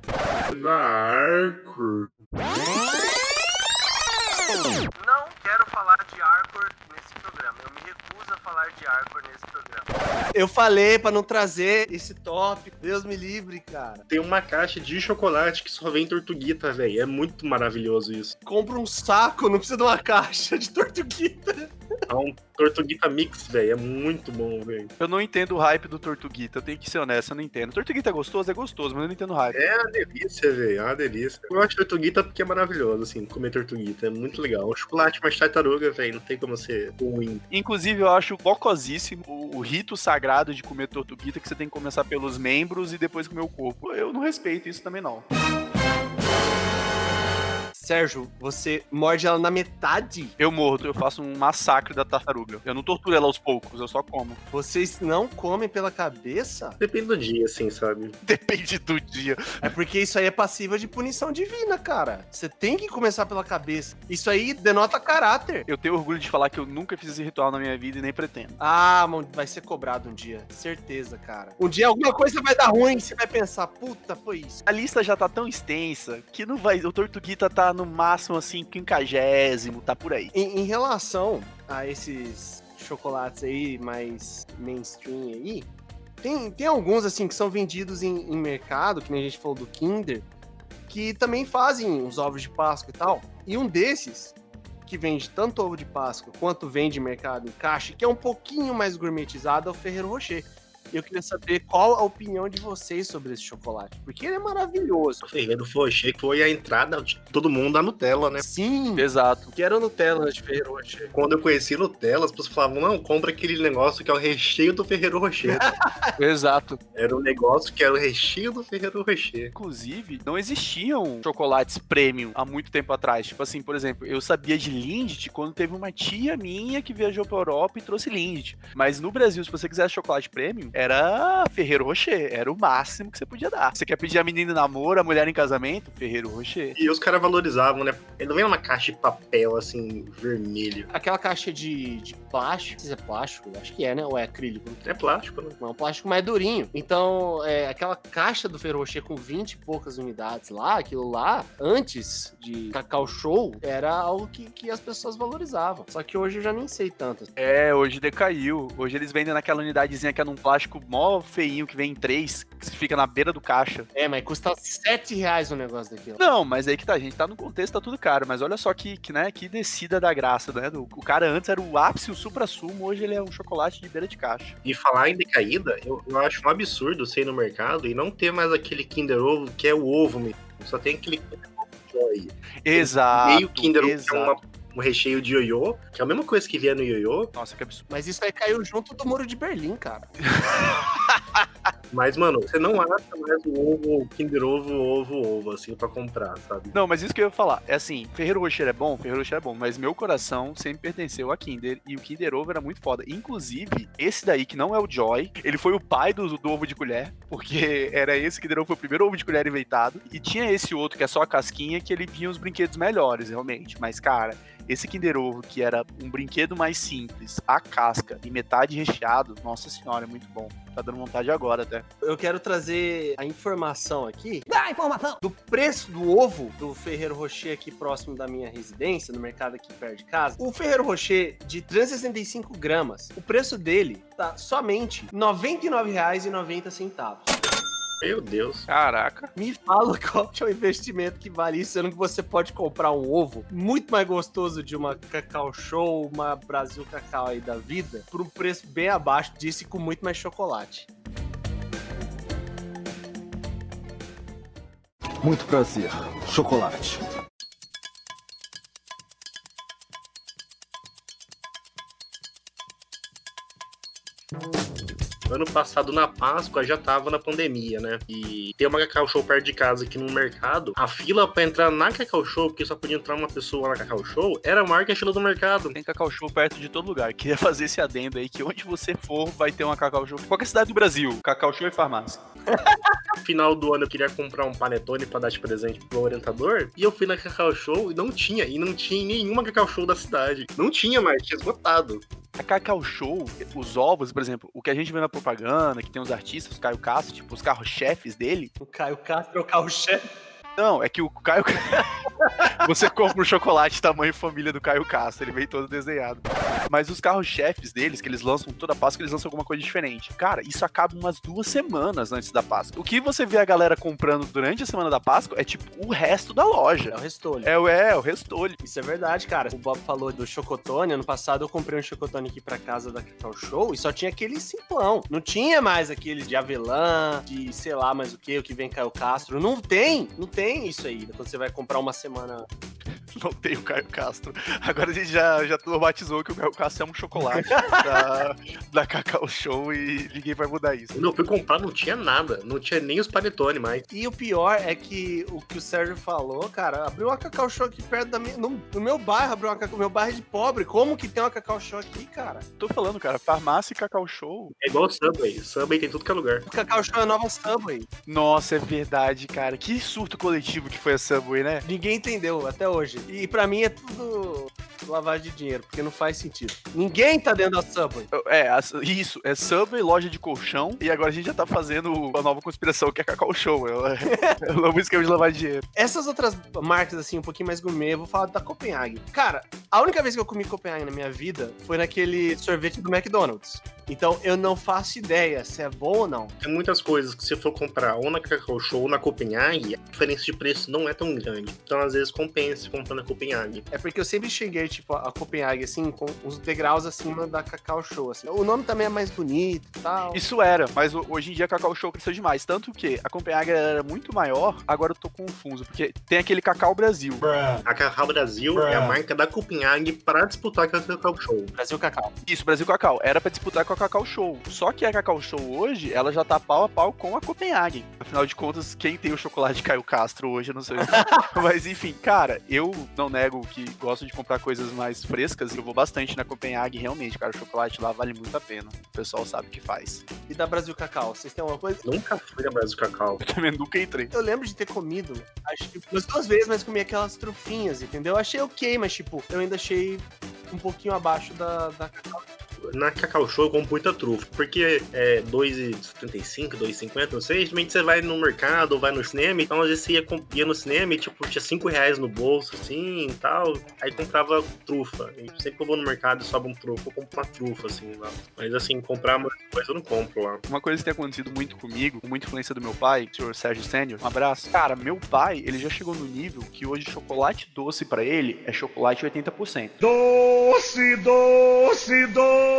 da Arcor. Não quero falar de Arcor nesse programa. Eu me recuso a falar de Arcor nesse programa. Eu falei pra não trazer esse tópico. Deus me livre, cara. Tem uma caixa de chocolate que só vem Tortuguita, velho. É muito maravilhoso isso. Compra um saco, não precisa de uma caixa de tortuguita. É um Tortuguita Mix, velho. É muito bom, velho. Eu não entendo o hype do Tortuguita, eu tenho que ser honesto, eu não entendo. Tortuguita é gostoso? É gostoso, mas eu não entendo o hype. É uma delícia, velho. É uma delícia. Eu gosto de Tortuguita porque é maravilhoso, assim, comer Tortuguita. É muito legal. O chocolate mais tartaruga, velho. Não tem como ser ruim. Inclusive, eu acho bocosíssimo o, o rito sagrado de comer Tortuguita, que você tem que começar pelos membros e depois comer o corpo. Eu não respeito isso também, não. Sérgio, você morde ela na metade? Eu mordo, eu faço um massacre da tartaruga. Eu não torturo ela aos poucos, eu só como. Vocês não comem pela cabeça? Depende do dia, assim, sabe? Depende do dia. É porque isso aí é passiva de punição divina, cara. Você tem que começar pela cabeça. Isso aí denota caráter. Eu tenho orgulho de falar que eu nunca fiz esse ritual na minha vida e nem pretendo. Ah, mano, vai ser cobrado um dia. Certeza, cara. Um dia alguma coisa vai dar ruim, você vai pensar, puta, foi isso. A lista já tá tão extensa que não vai. O Tortuguita tá no máximo assim, quinquagésimo, tá por aí. Em, em relação a esses chocolates aí mais mainstream aí, tem, tem alguns assim que são vendidos em, em mercado, que nem a gente falou do Kinder, que também fazem os ovos de Páscoa e tal. E um desses, que vende tanto ovo de Páscoa quanto vende mercado em caixa, que é um pouquinho mais gourmetizado, é o Ferreiro Rocher. Eu queria saber qual a opinião de vocês sobre esse chocolate, porque ele é maravilhoso. O Ferreiro Rocher foi a entrada de todo mundo da Nutella, né? Sim, Exato. que era Nutella de Ferreiro Rocher. Quando eu conheci Nutella, as pessoas falavam, não, compra aquele negócio que é o recheio do Ferreiro Rocher. Exato. era um negócio que era o recheio do Ferreiro Rocher. Inclusive, não existiam chocolates premium há muito tempo atrás. Tipo assim, por exemplo, eu sabia de Lindt quando teve uma tia minha que viajou pra Europa e trouxe Lindt. Mas no Brasil, se você quisesse chocolate premium, era Ferreiro Rocher. Era o máximo que você podia dar. Você quer pedir a menina em namoro, a mulher em casamento? Ferreiro Rocher. E os caras valorizavam, né? Ele não vem numa caixa de papel, assim, vermelho. Aquela caixa de, de plástico, não sei se é plástico, acho que é, né? Ou é acrílico? É plástico, né? Não, é um plástico mais durinho. Então, é, aquela caixa do Ferro Rocher com 20 e poucas unidades lá, aquilo lá, antes de Cacau Show, era algo que, que as pessoas valorizavam. Só que hoje eu já nem sei tanto. É, hoje decaiu. Hoje eles vendem naquela unidadezinha que é num plástico mó feinho que vem em três, que fica na beira do caixa. É, mas custa 7 reais o negócio daquilo. Não, mas aí que tá, a gente tá no contexto, tá tudo caro. Mas olha só que, que, né, que descida da graça, né? do- O cara antes era o ápice, o supra-sumo, hoje ele é um chocolate de beira de caixa. E falar em decaída, eu, eu acho um absurdo ir no mercado e não ter mais aquele Kinder Ovo que é o ovo mesmo. Só tem aquele Kinder Ovo Joy. Exato. Meio Kinder Ovo que é exato. uma- um recheio de ioiô, que é a mesma coisa que vinha no ioiô, Nossa, que absurdo. Mas isso aí caiu junto do Muro de Berlim, cara. mas, mano, você não acha mais o ovo, Kinder Ovo, ovo, ovo, assim, pra comprar, sabe? Não, mas isso que eu ia falar. É assim, Ferreiro Rocher é bom, Ferreiro Rocher é bom, mas meu coração sempre pertenceu a Kinder e o Kinder Ovo era muito foda. Inclusive, esse daí, que não é o Joy, ele foi o pai do, do ovo de colher, porque era esse Kinder Ovo, foi o primeiro ovo de colher inventado. E tinha esse outro, que é só a casquinha, que ele vinha os brinquedos melhores, realmente. Mas, cara, esse Kinder Ovo, que era um brinquedo mais simples, a casca e metade recheado, nossa senhora, é muito bom. Tá dando vontade agora até. Eu quero trazer a informação aqui Dá informação! do preço do ovo do Ferreiro Rocher aqui próximo da minha residência, no mercado aqui perto de casa. O Ferreiro Rocher de 365 gramas, o preço dele tá somente R$ 99,90. Meu Deus. Caraca. Me fala qual que é o investimento que vale isso, sendo que você pode comprar um ovo muito mais gostoso de uma Cacau Show, uma Brasil Cacau aí da vida, por um preço bem abaixo disso e com muito mais chocolate. Muito prazer. Chocolate. Ano passado, na Páscoa, já tava na pandemia, né? E tem uma Cacau Show perto de casa aqui no mercado. A fila pra entrar na Cacau Show, porque só podia entrar uma pessoa na Cacau Show, era maior que a fila do mercado. Tem Cacau Show perto de todo lugar. Queria fazer esse adendo aí, que onde você for, vai ter uma Cacau Show. Qualquer cidade do Brasil, Cacau Show e farmácia. No final do ano, eu queria comprar um panetone pra dar de presente pro orientador. E eu fui na Cacau Show e não tinha. E não tinha nenhuma Cacau Show da cidade. Não tinha mais, tinha esgotado. A Cacau Show, os ovos, por exemplo, o que a gente vê na propaganda, que tem os artistas, o Caio Castro, tipo, os carros-chefes dele. O Caio Castro é o carro-chefe. Não, é que o Caio. Você compra um chocolate tamanho família do Caio Castro, ele vem todo desenhado. Mas os carros-chefes deles, que eles lançam toda a Páscoa, eles lançam alguma coisa diferente. Cara, isso acaba umas duas semanas antes da Páscoa. O que você vê a galera comprando durante a semana da Páscoa é tipo o resto da É loja. o Restolho. É, o- é, o restolho. Isso é verdade, cara. O Bob falou do chocotone. Ano passado eu comprei um chocotone aqui pra casa da Cacau Show e só tinha aquele simplão. Não tinha mais aquele de avelã, de sei lá mais o que, o que vem Caio Castro. Não tem, não tem isso aí. Quando você vai comprar uma semana. semana. não tem o Caio Castro. Agora a gente já, já batizou que o Caio Castro é um chocolate da, da Cacau Show e ninguém vai mudar isso. Eu fui comprar, não tinha nada. Não tinha nem os panetone mais. E o pior é que o que o Sérgio falou, cara, abriu uma Cacau Show aqui perto da minha. No, no meu bairro, abriu uma Cacau. Meu bairro é de pobre. Como que tem uma Cacau Show aqui, cara? Tô falando, cara, farmácia e Cacau Show. É igual o Subway. Subway tem tudo que é lugar. O Cacau Show é a nova Subway. Nossa, é verdade, cara. Que surto coletivo que foi a Subway, né? Ninguém entendeu até hoje. E pra mim é tudo lavagem de dinheiro, porque não faz sentido. Ninguém tá dentro da Subway. É, isso, é Subway, loja de colchão, e agora a gente já tá fazendo a nova conspiração, que é Cacau Show. É, o- é novo esquema de lavar dinheiro. Essas outras marcas, assim, um pouquinho mais gourmet, eu vou falar da Copenhague. Cara, a única vez que eu comi Copenhague na minha vida foi naquele sorvete do McDonald's. Então eu não faço ideia se é bom ou não. Tem muitas coisas que se for comprar ou na Cacau Show ou na Copenhague, a diferença de preço não é tão grande. Então, às vezes, compensa comprar na Copenhague. É porque eu sempre cheguei, tipo, a Copenhague, assim, com uns degraus acima da Cacau Show, assim. O nome também é mais bonito e tal. Isso era, mas ho- hoje em dia a Cacau Show cresceu demais. Tanto que a Copenhague era muito maior, agora eu tô confuso, porque tem aquele Cacau Brasil. A Cacau Brasil é a marca da Copenhague para disputar com a Cacau Show. Brasil Cacau. Isso, Brasil Cacau. Era pra disputar com a Cacau Show. Só que a Cacau Show hoje, ela já tá pau a pau com a Copenhague. Afinal de contas, quem tem o chocolate Caio Castro hoje, eu não sei. Mas enfim, cara, eu não nego que gosto de comprar coisas mais frescas. Eu vou bastante na Copenhague, realmente, cara. O chocolate lá vale muito a pena. O pessoal sabe o que faz. E da Brasil Cacau, vocês têm alguma coisa? Nunca fui na Brasil Cacau. Eu também nunca entrei. Eu lembro de ter comido, acho que umas duas vezes, mas comi aquelas trufinhas, entendeu? Achei ok, mas tipo, eu ainda achei um pouquinho abaixo da, da Cacau. Na Cacau Show eu compro muita trufa, porque é 2,75, 2,50, não sei. Geralmente você vai no mercado ou vai no cinema, então às vezes você ia, ia no cinema e tipo, tinha 5 reais no bolso, assim e tal. Aí comprava trufa. E sempre que eu vou no mercado e sobra um trufa, eu compro uma trufa, assim, lá. Mas assim, comprar uma coisa eu não compro lá. Uma coisa que tem acontecido muito comigo, com muita influência do meu pai, o senhor Sérgio Sênior, um abraço. Cara, meu pai, ele já chegou no nível que hoje chocolate doce pra ele é chocolate 80%. Doce, doce, doce,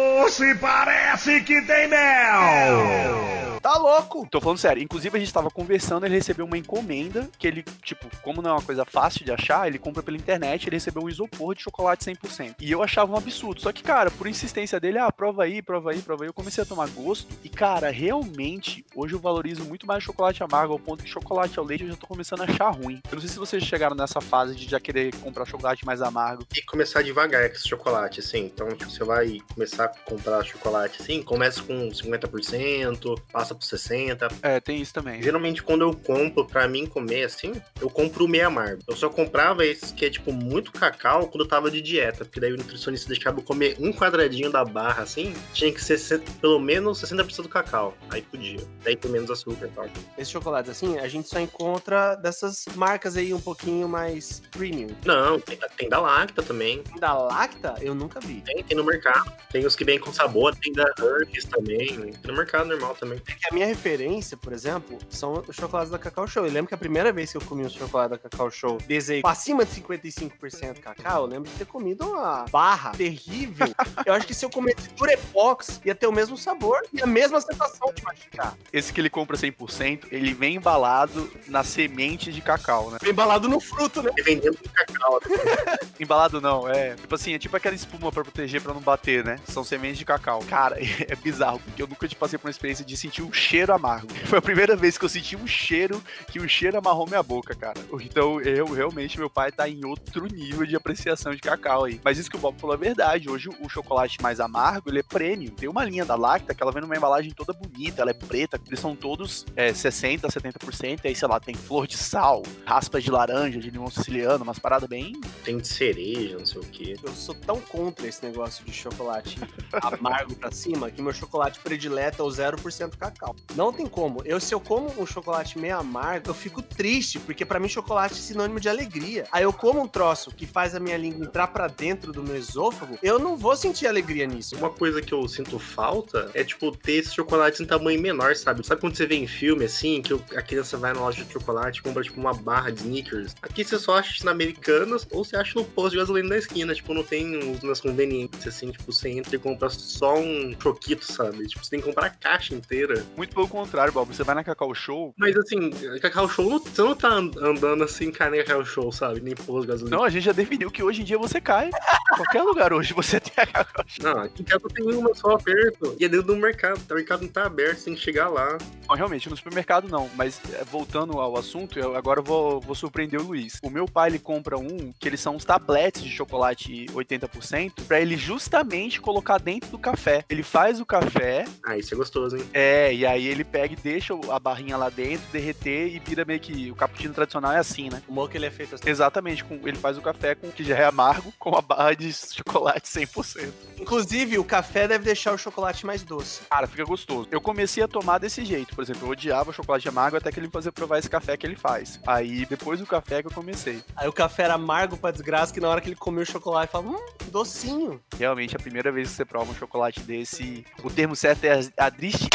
parece que tem mel. Tá louco! Tô falando sério. Inclusive, a gente tava conversando, ele recebeu uma encomenda que ele, tipo, como não é uma coisa fácil de achar, ele compra pela internet, ele recebeu um isopor de chocolate 100%. E eu achava um absurdo. Só que, cara, por insistência dele, ah, prova aí, prova aí, prova aí, eu comecei a tomar gosto. E, cara, realmente, hoje eu valorizo muito mais chocolate amargo, ao ponto que chocolate ao leite eu já tô começando a achar ruim. Eu não sei se vocês chegaram nessa fase de já querer comprar chocolate mais amargo. E começar devagar com esse chocolate, assim. Então, tipo, você vai começar a comprar chocolate assim, começa com 50%, passa por 60%. É, tem isso também. Geralmente, quando eu compro pra mim comer assim, eu compro o meio amargo. Eu só comprava esse que é, tipo, muito cacau quando eu tava de dieta. Porque daí o nutricionista deixava eu comer um quadradinho da barra, assim, tinha que ser se- pelo menos 60% do cacau. Aí podia. Daí tem menos açúcar e tal. Esse chocolate assim, a gente só encontra dessas marcas aí um pouquinho mais premium. Não, tem, tem da Lacta também. Da Lacta, eu nunca vi. Tem, tem no mercado. Tem os que vêm com sabor, tem da Hershey's também. Tem no mercado normal também. Que a minha referência, por exemplo, são os chocolates da Cacau Show. Eu lembro que a primeira vez que eu comi um chocolate da Cacau Show, desei acima de 55% cacau, eu lembro de ter comido uma barra terrível. eu acho que se eu comesse Durepox, ia ter o mesmo sabor e a mesma sensação de mastigar. Esse que ele compra 100%, ele vem embalado na semente de cacau, né? Bem embalado no fruto, né? E vendendo com cacau. Embalado não, é. Tipo assim, é tipo aquela espuma pra proteger pra não bater, né? São sementes de cacau. Cara, é bizarro, porque eu nunca te passei por uma experiência de sentir um cheiro amargo. Foi a primeira vez que eu senti um cheiro, que o cheiro amarrou minha boca, cara. Então, eu realmente, meu pai tá em outro nível de apreciação de cacau aí. Mas isso que o Bob falou é verdade. Hoje o chocolate mais amargo, ele é premium. Tem uma linha da Lacta que ela vem numa embalagem toda bonita, ela é preta, eles são todos é, 60%, 70%, e aí, sei lá, tem flor de sal, raspas de laranja, de limão siciliano, umas paradas bem Tem de cereja, não sei o quê. Eu sou tão contra esse negócio de chocolate amargo pra cima que meu chocolate predileto é o 0% cacau. Não tem como. Eu, se eu como um chocolate meio amargo, eu fico triste, porque pra mim chocolate é sinônimo de alegria. Aí eu como um troço que faz a minha língua entrar pra dentro do meu esôfago, eu não vou sentir alegria nisso. Uma coisa que eu sinto falta é, tipo, ter esses chocolates em tamanho menor, sabe? Sabe quando você vê em filme, assim, que a criança vai na loja de chocolate e compra, tipo, uma barra de Snickers? Aqui você só acha na Americanas ou você acha no posto de gasolina da esquina. Tipo, não tem nas conveniências, assim, tipo, você entra e compra só um choquito, sabe? Tipo, você tem que comprar a caixa inteira. Muito pelo contrário, Bob. Você vai na Cacau Show. Mas assim, Cacau Show, não- você não tá and- andando assim, cara, nem Cacau Show, sabe? Nem posto de gasolina. Não, a gente já definiu que hoje em dia você cai. Qualquer lugar hoje você tem a Cacau Show. Não, aqui em casa tem uma só perto. E é dentro do mercado. O mercado não tá aberto, você tem que chegar lá. Não, realmente, no supermercado não. Mas é, voltando ao assunto, eu agora vou, vou surpreender o Luiz. O meu pai, ele compra um, que eles são uns tabletes de chocolate 80%, pra ele justamente colocar dentro do café. Ele faz o café, Ah, isso é gostoso, hein? é, e aí ele pega e deixa a barrinha lá dentro, derreter e vira meio que o cappuccino tradicional é assim, né? O moco ele é feito assim. Exatamente, com, ele faz o café com que já é amargo, com a barra de chocolate 100%. Inclusive, o café deve deixar o chocolate mais doce. Cara, fica gostoso. Eu comecei a tomar desse jeito, por exemplo, eu odiava chocolate amargo até que ele me fazia provar esse café que ele faz. Aí, depois do café que eu comecei. Aí o café era amargo pra desgraça, que na hora que ele comeu o chocolate, fala, hum, docinho. Realmente, a primeira vez que você prova um chocolate desse, o termo certo é adrist...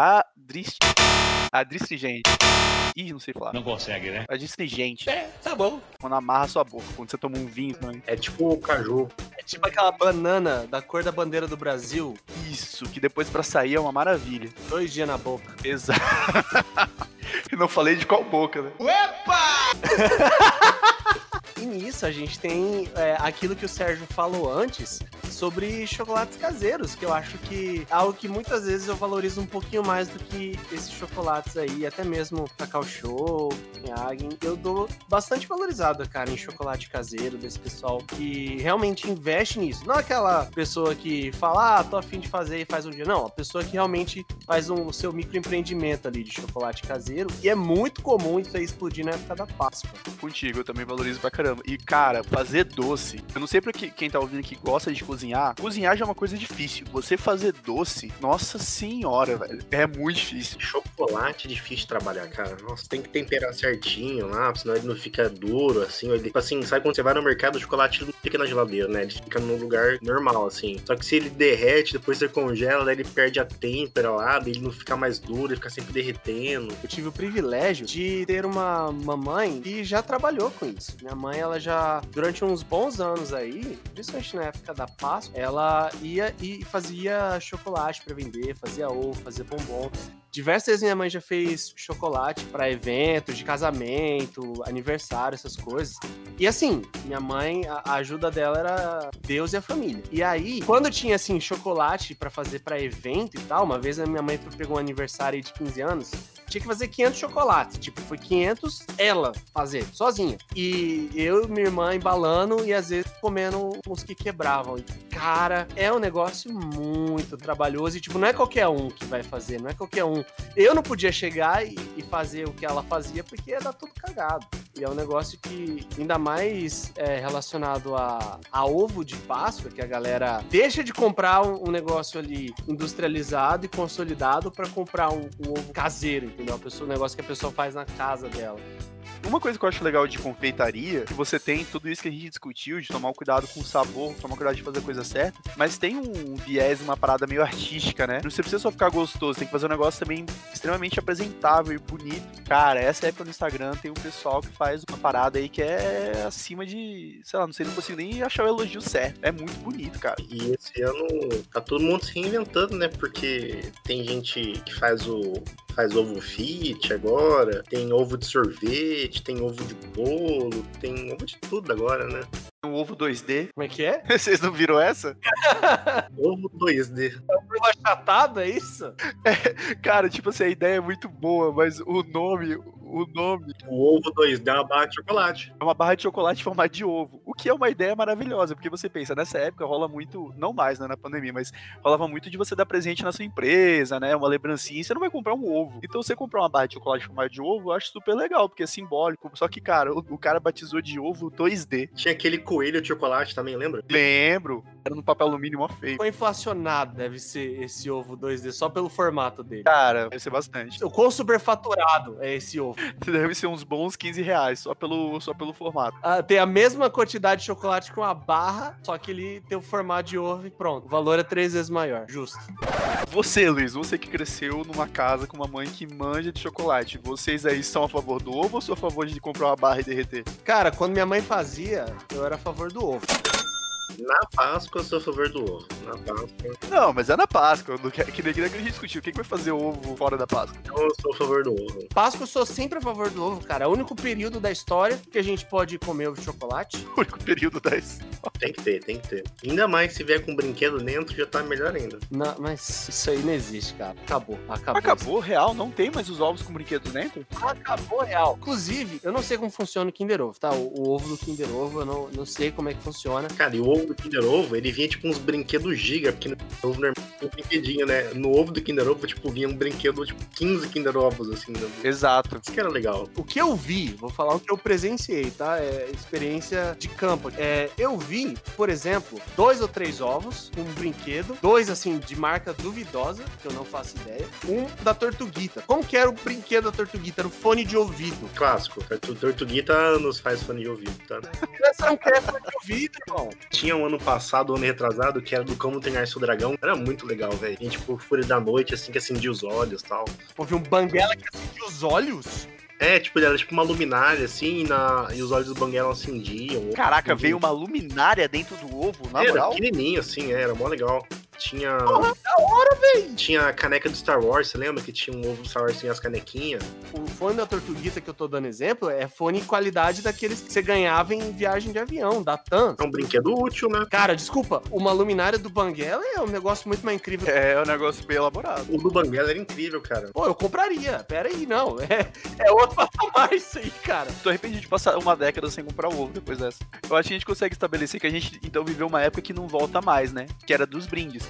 Adrist... Adristringente. Ih, não sei falar. Não consegue, né? Adstringente. É, tá bom. Quando amarra sua boca, quando você toma um vinho também. É tipo o caju. É tipo aquela banana da cor da bandeira do Brasil, Isso, que depois pra sair é uma maravilha. dois dias na boca. Exato. E não falei de qual boca, né? E nisso a gente tem é, aquilo que o Sérgio falou antes sobre chocolates caseiros, que eu acho que é algo que muitas vezes eu valorizo um pouquinho mais do que esses chocolates aí, até mesmo Cacau Show, Copenhagen. Eu dou bastante valorizada, cara, em chocolate caseiro desse pessoal que realmente investe nisso. Não aquela pessoa que fala, ah, tô afim de fazer e faz um dia. Não, a pessoa que realmente faz um, o seu microempreendimento ali de chocolate caseiro. E é muito comum isso aí explodir na época da Páscoa. Contigo, eu também valorizo pra caramba. E, cara, fazer doce. Eu não sei pra que- quem tá ouvindo que gosta de cozinhar. Cozinhar já é uma coisa difícil. Você fazer doce, nossa senhora, velho. É muito difícil. Chocolate é difícil de trabalhar, cara. Nossa, tem que temperar certinho lá, senão ele não fica duro, assim. Ele, tipo assim, sabe quando você vai no mercado, o chocolate não fica na geladeira, né? Ele fica num lugar normal, assim. Só que se ele derrete, depois você congela, daí ele perde a têmpera lá, daí ele não fica mais duro, ele fica sempre derretendo. Eu tive o privilégio de ter uma mamãe que já trabalhou com isso. Minha mãe, ela já, durante uns bons anos aí, principalmente na época da Páscoa, ela ia e fazia chocolate pra vender, fazia ovo, fazia bombom. Diversas vezes minha mãe já fez chocolate pra eventos de casamento, aniversário, essas coisas. E assim, minha mãe, a ajuda dela era Deus e a família. E aí, quando tinha assim chocolate pra fazer pra evento e tal, uma vez a minha mãe pegou um aniversário de 15 anos, tinha que fazer 500 chocolates. Tipo, foi 500 ela fazer, sozinha. E eu e minha irmã embalando e às vezes comendo uns que quebravam. E, cara, é um negócio muito trabalhoso e, tipo, não é qualquer um que vai fazer, não é qualquer um. Eu não podia chegar e, e fazer o que ela fazia porque ia dar tudo cagado. E é um negócio que, ainda mais é, relacionado a, a ovo de Páscoa, que a galera deixa de comprar um, um negócio ali industrializado e consolidado para comprar um, um ovo caseiro, entendeu? A pessoa, um negócio que a pessoa faz na casa dela. Uma coisa que eu acho legal de confeitaria, que você tem tudo isso que a gente discutiu, de tomar cuidado com o sabor, tomar cuidado de fazer a coisa certa, mas tem um viés, uma parada meio artística, né? Não você precisa só ficar gostoso, tem que fazer um negócio também extremamente apresentável e bonito. Cara, essa época no Instagram tem um pessoal que faz uma parada aí que é acima de, sei lá, não sei, não consigo nem achar o elogio certo. É muito bonito, cara. E esse ano tá todo mundo se reinventando, né? Porque tem gente que faz o faz ovo fit agora, tem ovo de sorvete, tem ovo de bolo, tem ovo de tudo agora, né? Um ovo 2D. Como é que é? Vocês não viram essa? Ovo 2D. Ovo achatado, é isso? Cara, tipo assim, a ideia é muito boa, mas o nome, o nome O ovo 2D é uma barra de chocolate. é uma barra de chocolate em formato de ovo. O que é uma ideia maravilhosa, porque você pensa, nessa época rola muito, não mais, né, na pandemia, mas rolava muito de você dar presente na sua empresa, né, uma lembrancinha, e você não vai comprar um ovo. Então você comprar uma barra de chocolate em formato de ovo, eu acho super legal, porque é simbólico. Só que, cara, o, o cara batizou de ovo 2D. Tinha aquele coelho de chocolate também, lembra? Lembro. Era no papel alumínio mó feio. Quão inflacionado deve ser esse ovo 2D só pelo formato dele? Cara, deve ser bastante. O quão superfaturado é esse ovo? Deve ser uns bons 15 reais, só pelo, só pelo formato. Ah, tem a mesma quantidade de chocolate com a barra, só que ele tem o formato de ovo e pronto. O valor é três vezes maior. Justo. Você, Luiz, você que cresceu numa casa com uma mãe que manja de chocolate, vocês aí são a favor do ovo ou são a favor de comprar uma barra e derreter? Cara, quando minha mãe fazia, eu era a favor do ovo. Na Páscoa eu sou a favor do ovo. Na Páscoa Não, mas é na Páscoa. não quer- Que nem que a gente discutiu. O que, que vai fazer ovo fora da Páscoa? eu sou a favor do ovo. Páscoa eu sou sempre a favor do ovo, cara. É o único período da história que a gente pode comer ovo de chocolate. O único período da história. Tem que ter, tem que ter. Ainda mais se vier com brinquedo dentro, já tá melhor ainda. Não, mas isso aí não existe, cara. Acabou, acabou. Acabou, real, não tem mais os ovos com brinquedos dentro? Acabou real. Inclusive, eu não sei como funciona o Kinder Ovo, tá? O, o ovo do Kinder Ovo, eu não, não sei como é que funciona. Cara, e o ovo do Kinder Ovo, ele vinha tipo uns brinquedos giga, porque no ovo normal um brinquedinho, né? No ovo do Kinder Ovo, tipo, vinha um brinquedo, tipo, 15 Kinder Ovos, assim. Né? Exato. Isso que era legal. O que eu vi, vou falar o que eu presenciei, tá? É experiência de campo. É, eu vi, por exemplo, dois ou três ovos, um brinquedo, dois assim de marca duvidosa, que eu não faço ideia, um da Tortuguita. Como que era o brinquedo da Tortuguita? Era o fone de ouvido. Clássico. Tortu- Tortuguita nos faz fone de ouvido, tá? Criança não quer fone de ouvido, irmão. Tinha um ano passado, um ano retrasado, que era do Como Treinar Seu Dragão. Era muito legal, velho. Tinha, tipo, Fúria da Noite, assim, que acendia os olhos e tal. Houve um banguela que acendia os olhos. É, tipo, ele era tipo uma luminária, assim, e, na... e os olhos do Banguela acendiam. Caraca, Acendiam. veio uma luminária dentro do ovo, na Era moral. pequenininho, assim, era mó legal. Tinha. Porra, da hora, velho. Tinha a caneca do Star Wars, você lembra que tinha um ovo do Star Wars sem as canequinhas? O fone da Tortuguita que eu tô dando exemplo é fone em qualidade daqueles que você ganhava em viagem de avião, da TAM. É um brinquedo útil, né? Cara, desculpa, uma luminária do Banguela é um negócio muito mais incrível. É, é um negócio bem elaborado. O do Banguela era incrível, cara. Pô, eu compraria. Pera aí, não. É, é outro patamar isso aí, cara. Tô arrependido de passar uma década sem comprar ovo depois dessa. Eu acho que a gente consegue estabelecer que a gente então viveu uma época que não volta mais, né? Que era dos brindes.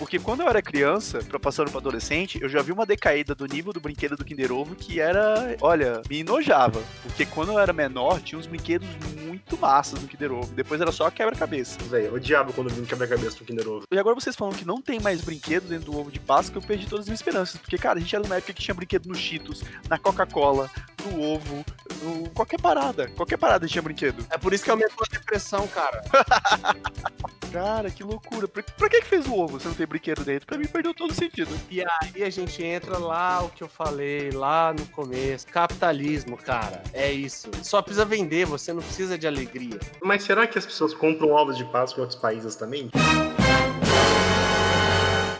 Porque quando eu era criança, pra passando pra adolescente, eu já vi uma decaída do nível do brinquedo do Kinder Ovo que era, olha, me enojava. Porque quando eu era menor, tinha uns brinquedos muito massas no Kinder Ovo. Depois era só quebra-cabeça. Velho, odiava quando vi um quebra-cabeça no Kinder Ovo. E agora vocês falam que não tem mais brinquedo dentro do ovo de Páscoa, eu perdi todas as minhas esperanças. Porque, cara, a gente era numa época que tinha brinquedo no Cheetos, na Coca-Cola, no ovo, no... qualquer parada. Qualquer parada tinha brinquedo. É por isso que aumentou a depressão, cara. Cara, que loucura. Pra, pra que que fez o ovo se não tem brinquedo dentro? Pra mim perdeu todo o sentido. E aí a gente entra lá, o que eu falei lá no começo. Capitalismo, cara. É isso. Só precisa vender, você não precisa de alegria. Mas será que as pessoas compram ovos de Páscoa em outros países também?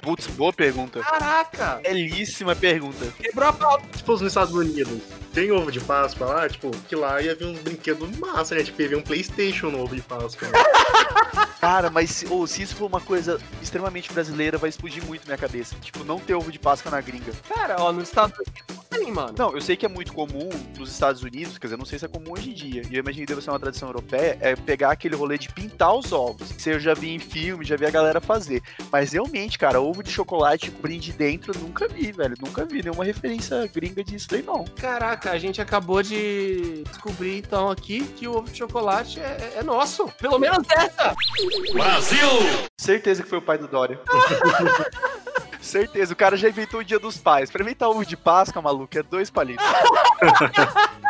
Putz, boa pergunta. Caraca! Belíssima pergunta. Quebrou a pauta. Tipo, nos Estados Unidos, tem ovo de Páscoa lá, tipo, que lá ia vir uns brinquedos massa, né? Tipo, ia vir um Playstation no ovo de Páscoa. né? Cara, mas se, ou se isso for uma coisa extremamente brasileira, vai explodir muito minha cabeça. Tipo, não ter ovo de Páscoa na gringa. Cara, ó, nos Estados Unidos mano. Não, eu sei que é muito comum nos Estados Unidos, quer dizer, não sei se é comum hoje em dia. E eu imagino que deve ser uma tradição europeia, é pegar aquele rolê de pintar os ovos. Isso eu já vi em filme, já vi a galera fazer. Mas realmente, cara, ovo de chocolate com brinde dentro, eu nunca vi, velho. Nunca vi nenhuma referência gringa disso daí, não. Caraca, a gente acabou de descobrir então aqui que o ovo de chocolate é, é nosso. Pelo menos essa! Certeza que foi o pai do Dória. Certeza, o cara já inventou o dia dos pais. Pra inventar ovo de Páscoa, maluco, é dois palitos.